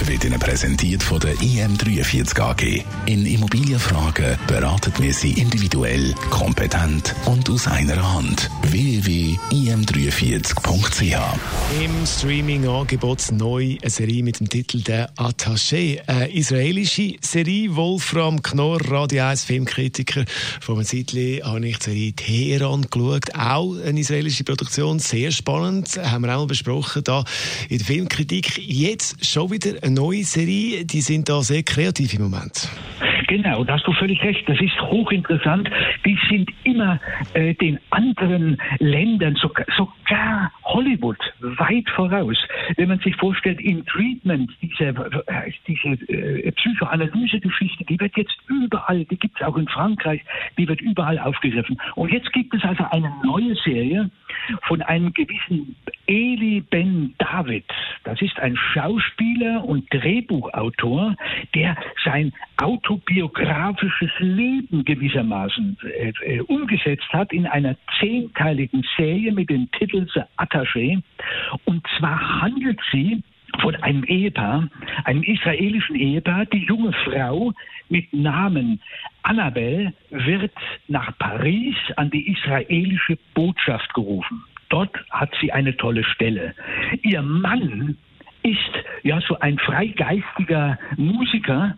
wird Ihnen präsentiert von der IM43 AG. In Immobilienfragen beraten wir Sie individuell, kompetent und aus einer Hand. www.im43.ch Im Streaming-Angebot neu eine Serie mit dem Titel «Der Attaché». Eine israelische Serie. Wolfram Knorr, Radio 1 Filmkritiker. Vor einem Zeitchen habe ich die Serie Teheran geschaut. Auch eine israelische Produktion. Sehr spannend. Haben wir auch mal besprochen da in der Filmkritik. Jetzt schon wieder eine neue Serie. Die sind da sehr kreativ im Moment. Genau, da hast du völlig recht. Das ist hochinteressant. Die sind immer äh, den anderen Ländern, sogar, sogar Hollywood, weit voraus. Wenn man sich vorstellt, in Treatment, diese, äh, diese äh, Psychoanalyse-Geschichte, die wird jetzt überall, die gibt es auch in Frankreich, die wird überall aufgegriffen. Und jetzt gibt es also eine neue Serie von einem gewissen Eli Ben David. Das ist ein Schauspieler und Drehbuchautor, der sein autobiografisches Leben gewissermaßen äh, äh, umgesetzt hat in einer zehnteiligen Serie mit dem Titel The Attaché. Und zwar handelt sie von einem Ehepaar, einem israelischen Ehepaar. Die junge Frau mit Namen Annabelle wird nach Paris an die israelische Botschaft gerufen. Dort hat sie eine tolle Stelle. Ihr Mann ist ja so ein freigeistiger Musiker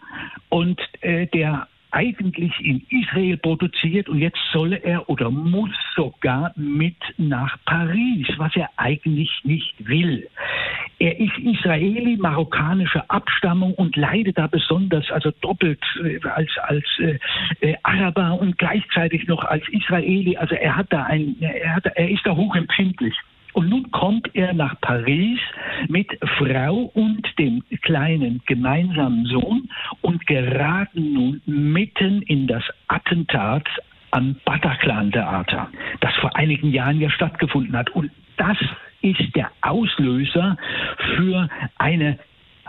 und äh, der eigentlich in Israel produziert und jetzt solle er oder muss sogar mit nach Paris, was er eigentlich nicht will. Er ist Israeli marokkanischer Abstammung und leidet da besonders, also doppelt äh, als, als äh, äh, Araber und gleichzeitig noch als Israeli. Also er hat da ein, er, hat, er ist da hochempfindlich. Und nun kommt er nach Paris mit Frau und dem kleinen gemeinsamen Sohn und geraten nun mitten in das Attentat am Bataclan Theater, das vor einigen Jahren ja stattgefunden hat. Und das ist der Auslöser für eine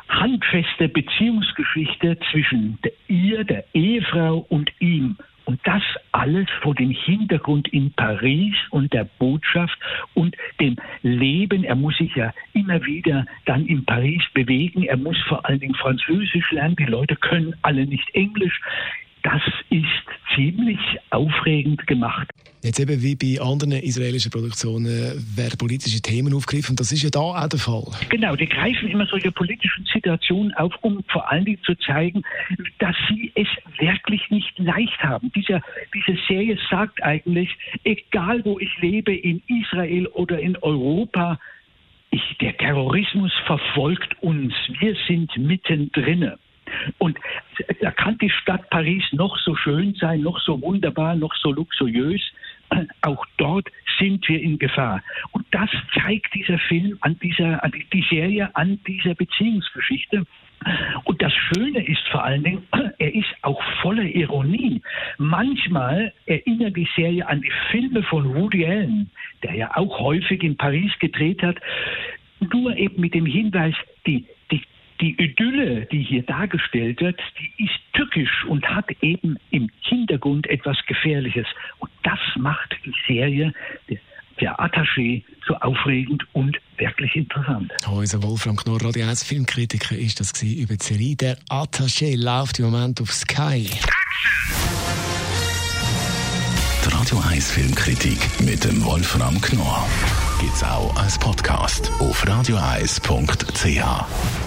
handfeste Beziehungsgeschichte zwischen ihr, der Ehefrau und ihm. Und das alles vor dem Hintergrund in Paris und der Botschaft und dem Leben. Er muss sich ja immer wieder dann in Paris bewegen. Er muss vor allen Dingen Französisch lernen. Die Leute können alle nicht Englisch. Das ist ziemlich aufregend gemacht. Jetzt eben wie bei anderen israelischen Produktionen werden politische Themen aufgegriffen. Das ist ja da auch der Fall. Genau, die greifen immer solche politischen Situationen auf, um vor allen Dingen zu zeigen, dass sie es wirklich nicht leicht haben. Diese, diese Serie sagt eigentlich, egal wo ich lebe, in Israel oder in Europa, ich, der Terrorismus verfolgt uns. Wir sind mittendrin. Und da kann die Stadt Paris noch so schön sein, noch so wunderbar, noch so luxuriös. Auch dort sind wir in Gefahr. Und das zeigt dieser Film an dieser, an die Serie an dieser Beziehungsgeschichte. Und das Schöne ist vor allen Dingen, er ist auch voller Ironie. Manchmal erinnert die Serie an die Filme von Woody Allen, der ja auch häufig in Paris gedreht hat, nur eben mit dem Hinweis, die die Idylle, die hier dargestellt wird, die ist tückisch und hat eben im Hintergrund etwas Gefährliches. Und das macht die Serie der Attaché so aufregend und wirklich interessant. Unser Wolfram Knorr, Radio 1 Filmkritiker, ist das gewesen über die Serie Der Attaché läuft im Moment auf Sky. Die Radio 1 Filmkritik mit dem Wolfram Knorr gibt's auch als Podcast auf radioeis.ch.